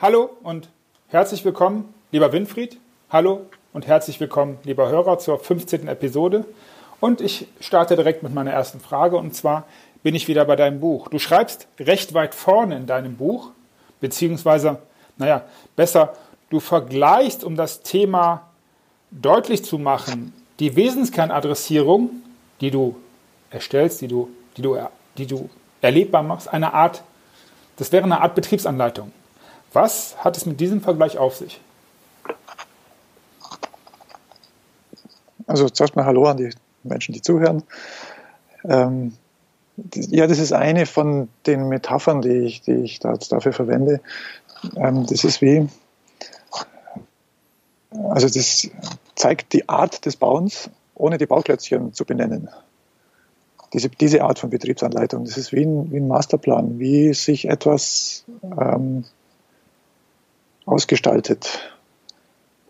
Hallo und herzlich willkommen, lieber Winfried. Hallo und herzlich willkommen, lieber Hörer, zur 15. Episode. Und ich starte direkt mit meiner ersten Frage und zwar bin ich wieder bei deinem Buch. Du schreibst recht weit vorne in deinem Buch, beziehungsweise, naja, besser, du vergleichst, um das Thema deutlich zu machen, die Wesenskernadressierung, die du erstellst, die du, die du, die du erlebbar machst, eine Art, das wäre eine Art Betriebsanleitung. Was hat es mit diesem Vergleich auf sich? Also zuerst mal Hallo an die Menschen, die zuhören. Ähm, ja, das ist eine von den Metaphern, die ich, die ich dafür verwende. Ähm, das ist wie, also das zeigt die Art des Bauens, ohne die Bauklötzchen zu benennen. Diese, diese Art von Betriebsanleitung, das ist wie ein, wie ein Masterplan, wie sich etwas ähm, ausgestaltet,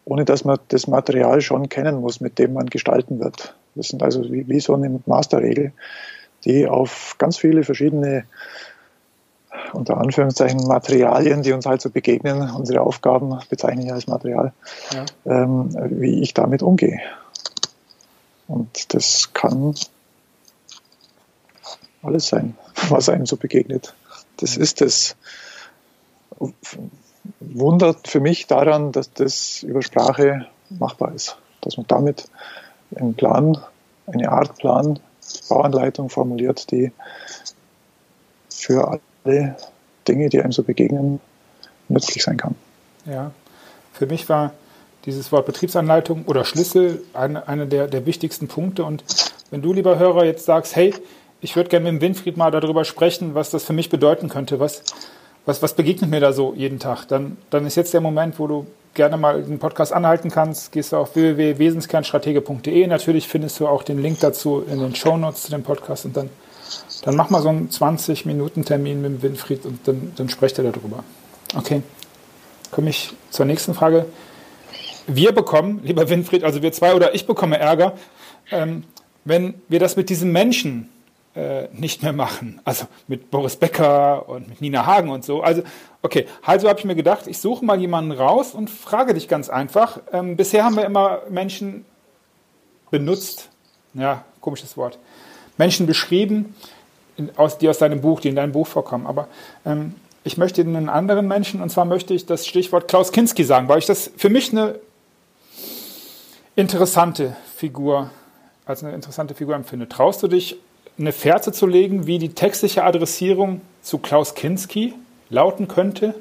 ohne dass man das Material schon kennen muss, mit dem man gestalten wird. Das sind also wie, wie so eine Masterregel, die auf ganz viele verschiedene unter Anführungszeichen Materialien, die uns halt so begegnen, unsere Aufgaben bezeichne ich als Material, ja. ähm, wie ich damit umgehe. Und das kann alles sein, was einem so begegnet. Das ist das wundert für mich daran, dass das über Sprache machbar ist. Dass man damit einen Plan, eine Art Plan, Bauanleitung formuliert, die für alle Dinge, die einem so begegnen, nützlich sein kann. Ja, für mich war dieses Wort Betriebsanleitung oder Schlüssel einer eine der, der wichtigsten Punkte. Und wenn du, lieber Hörer, jetzt sagst, hey, ich würde gerne mit dem Winfried mal darüber sprechen, was das für mich bedeuten könnte, was, was, was begegnet mir da so jeden Tag? Dann, dann ist jetzt der Moment, wo du gerne mal den Podcast anhalten kannst. Gehst du auf www.wesenskernstratege.de. Natürlich findest du auch den Link dazu in den Show Notes zu dem Podcast und dann, dann mach mal so einen 20-Minuten-Termin mit Winfried und dann, dann sprecht er darüber. Okay. Komme ich zur nächsten Frage. Wir bekommen, lieber Winfried, also wir zwei oder ich bekomme Ärger, ähm, wenn wir das mit diesem Menschen äh, nicht mehr machen. Also mit Boris Becker und mit Nina Hagen und so. Also, okay, also habe ich mir gedacht, ich suche mal jemanden raus und frage dich ganz einfach. Ähm, bisher haben wir immer Menschen benutzt, ja, komisches Wort, Menschen beschrieben, in, aus, die aus deinem Buch, die in deinem Buch vorkommen. Aber ähm, ich möchte einen anderen Menschen, und zwar möchte ich das Stichwort Klaus Kinski sagen, weil ich das für mich eine interessante Figur, als eine interessante Figur empfinde. Traust du dich eine Fährte zu legen, wie die textliche Adressierung zu Klaus Kinski lauten könnte?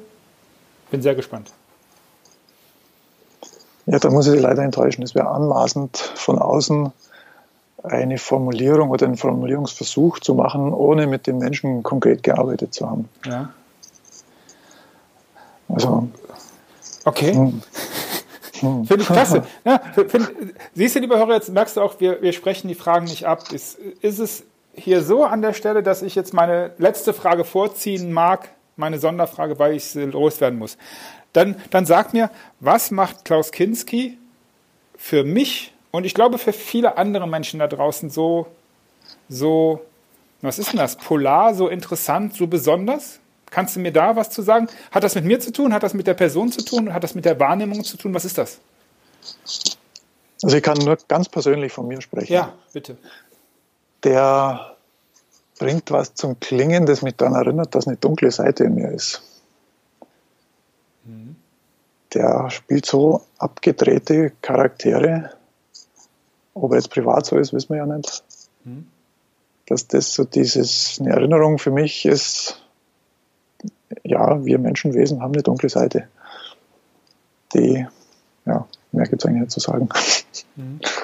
Bin sehr gespannt. Ja, da muss ich Sie leider enttäuschen. Es wäre anmaßend, von außen eine Formulierung oder einen Formulierungsversuch zu machen, ohne mit dem Menschen konkret gearbeitet zu haben. Ja. Also. Okay. Hm. Hm. Finde ich klasse. Ja, find, siehst du, lieber Hörer, jetzt merkst du auch, wir, wir sprechen die Fragen nicht ab. Ist, ist es hier so an der Stelle, dass ich jetzt meine letzte Frage vorziehen mag, meine Sonderfrage, weil ich sie loswerden muss. Dann, dann sagt mir, was macht Klaus Kinski für mich und ich glaube für viele andere Menschen da draußen so, so, was ist denn das? Polar, so interessant, so besonders? Kannst du mir da was zu sagen? Hat das mit mir zu tun? Hat das mit der Person zu tun? Hat das mit der Wahrnehmung zu tun? Was ist das? Also ich kann nur ganz persönlich von mir sprechen. Ja, bitte der bringt was zum Klingen, das mich daran erinnert, dass eine dunkle Seite in mir ist. Mhm. Der spielt so abgedrehte Charaktere. Ob er jetzt privat so ist, wissen wir ja nicht. Mhm. Dass das so dieses, eine Erinnerung für mich ist, ja, wir Menschenwesen haben eine dunkle Seite. Die, ja, mehr gibt es eigentlich nicht zu sagen. Mhm.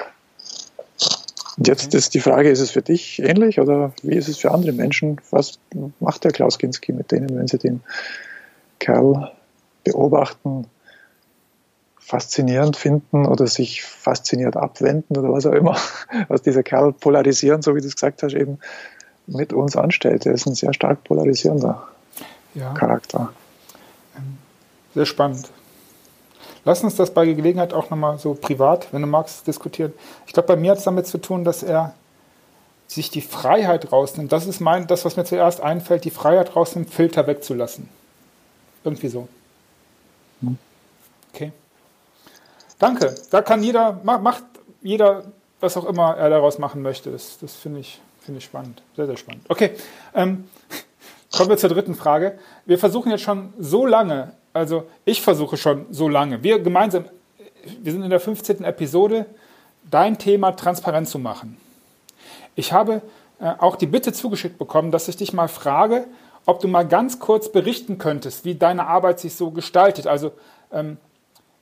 Und jetzt ist die Frage, ist es für dich ähnlich oder wie ist es für andere Menschen? Was macht der Klaus Kinski mit denen, wenn sie den Kerl beobachten, faszinierend finden oder sich fasziniert abwenden oder was auch immer, was dieser Kerl polarisieren, so wie du es gesagt hast, eben mit uns anstellt. Er ist ein sehr stark polarisierender ja. Charakter. Sehr spannend. Lass uns das bei Gelegenheit auch nochmal so privat, wenn du magst, diskutieren. Ich glaube, bei mir hat es damit zu tun, dass er sich die Freiheit rausnimmt. Das ist mein, das, was mir zuerst einfällt, die Freiheit rausnimmt, Filter wegzulassen. Irgendwie so. Hm. Okay. Danke. Da kann jeder, macht jeder, was auch immer er daraus machen möchte. Das, das finde ich, find ich spannend. Sehr, sehr spannend. Okay. Ähm, kommen wir zur dritten Frage. Wir versuchen jetzt schon so lange, also ich versuche schon so lange, wir gemeinsam, wir sind in der 15. Episode, dein Thema transparent zu machen. Ich habe äh, auch die Bitte zugeschickt bekommen, dass ich dich mal frage, ob du mal ganz kurz berichten könntest, wie deine Arbeit sich so gestaltet. Also ähm,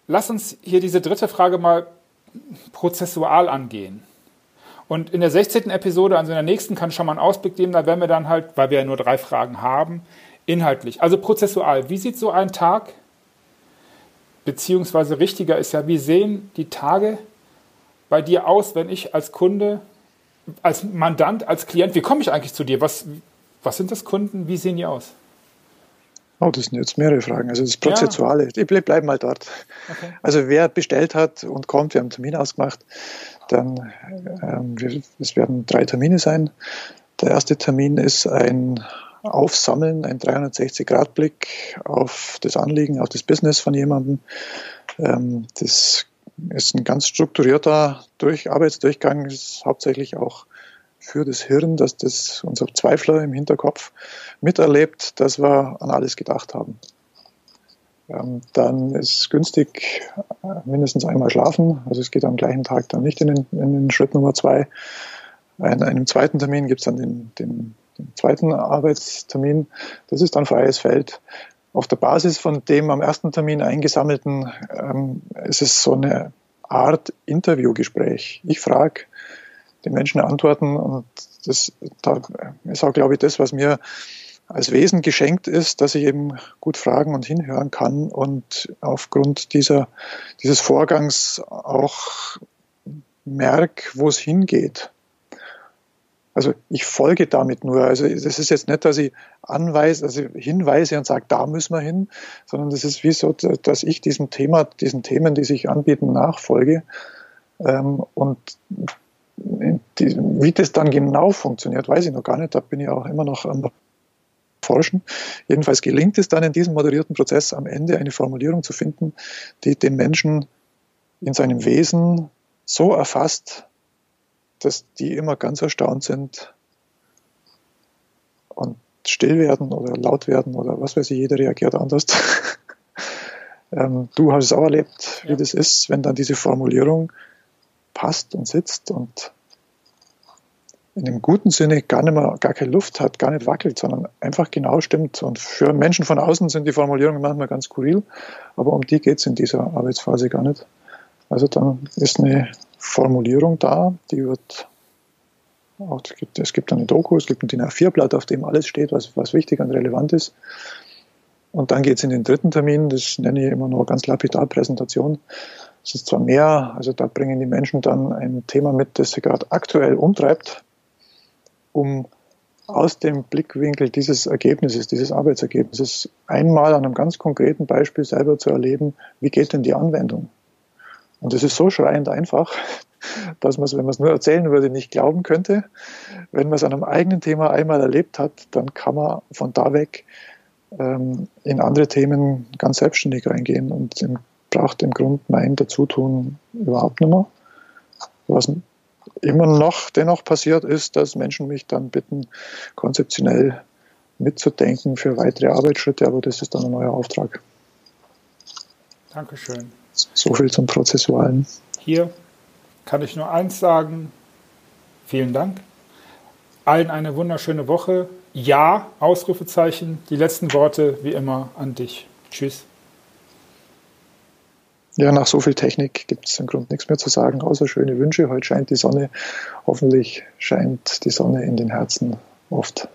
lass uns hier diese dritte Frage mal prozessual angehen. Und in der 16. Episode, also in der nächsten, kann ich schon mal einen Ausblick geben, da werden wir dann halt, weil wir ja nur drei Fragen haben, inhaltlich. Also prozessual, wie sieht so ein Tag, beziehungsweise richtiger ist ja, wie sehen die Tage bei dir aus, wenn ich als Kunde, als Mandant, als Klient, wie komme ich eigentlich zu dir? Was, was sind das Kunden? Wie sehen die aus? Oh, das sind jetzt mehrere Fragen. Also das Prozessuale. Ja. Ich bleibe mal dort. Okay. Also wer bestellt hat und kommt, wir haben einen Termin ausgemacht, dann ähm, es werden drei Termine sein. Der erste Termin ist ein Aufsammeln, ein 360-Grad-Blick auf das Anliegen, auf das Business von jemandem. Ähm, das ist ein ganz strukturierter Durch Arbeitsdurchgang, ist hauptsächlich auch für das Hirn, dass das unser Zweifler im Hinterkopf miterlebt, dass wir an alles gedacht haben. Ähm, dann ist günstig äh, mindestens einmal schlafen. Also es geht am gleichen Tag dann nicht in den, in den Schritt Nummer zwei. In einem zweiten Termin gibt es dann den, den, den, zweiten Arbeitstermin. Das ist dann freies Feld. Auf der Basis von dem am ersten Termin eingesammelten ähm, ist es so eine Art Interviewgespräch. Ich frage die Menschen antworten. Und das da ist auch, glaube ich, das, was mir als Wesen geschenkt ist, dass ich eben gut fragen und hinhören kann und aufgrund dieser, dieses Vorgangs auch merke, wo es hingeht. Also ich folge damit nur. Also das ist jetzt nicht, dass ich anweise, also hinweise und sage, da müssen wir hin, sondern das ist wie so, dass ich diesem Thema, diesen Themen, die sich anbieten, nachfolge. Ähm, und wie das dann genau funktioniert, weiß ich noch gar nicht. Da bin ich auch immer noch am Forschen. Jedenfalls gelingt es dann in diesem moderierten Prozess am Ende eine Formulierung zu finden, die den Menschen in seinem Wesen so erfasst, dass die immer ganz erstaunt sind und still werden oder laut werden oder was weiß ich, jeder reagiert anders. ähm, du hast es auch erlebt, wie ja. das ist, wenn dann diese Formulierung passt und sitzt und in dem guten Sinne gar nicht mehr, gar keine Luft hat, gar nicht wackelt, sondern einfach genau stimmt. Und für Menschen von außen sind die Formulierungen manchmal ganz skurril, aber um die geht es in dieser Arbeitsphase gar nicht. Also dann ist eine Formulierung da, die wird auch, es, gibt, es gibt eine Doku, es gibt ein DIN A4-Blatt, auf dem alles steht, was, was wichtig und relevant ist. Und dann geht es in den dritten Termin, das nenne ich immer nur ganz lapidar Präsentation. Es ist zwar mehr, also da bringen die Menschen dann ein Thema mit, das sie gerade aktuell umtreibt, um aus dem Blickwinkel dieses Ergebnisses, dieses Arbeitsergebnisses einmal an einem ganz konkreten Beispiel selber zu erleben, wie geht denn die Anwendung? Und es ist so schreiend einfach, dass man es, wenn man es nur erzählen würde, nicht glauben könnte. Wenn man es an einem eigenen Thema einmal erlebt hat, dann kann man von da weg ähm, in andere Themen ganz selbstständig reingehen und im braucht im Grunde mein Dazutun überhaupt nicht mehr. Was immer noch dennoch passiert ist, dass Menschen mich dann bitten, konzeptionell mitzudenken für weitere Arbeitsschritte, aber das ist dann ein neuer Auftrag. Dankeschön. So viel zum Prozessualen. Hier kann ich nur eins sagen. Vielen Dank. Allen eine wunderschöne Woche. Ja, Ausrufezeichen. Die letzten Worte wie immer an dich. Tschüss. Ja, nach so viel Technik gibt es im Grunde nichts mehr zu sagen, außer schöne Wünsche. Heute scheint die Sonne. Hoffentlich scheint die Sonne in den Herzen oft.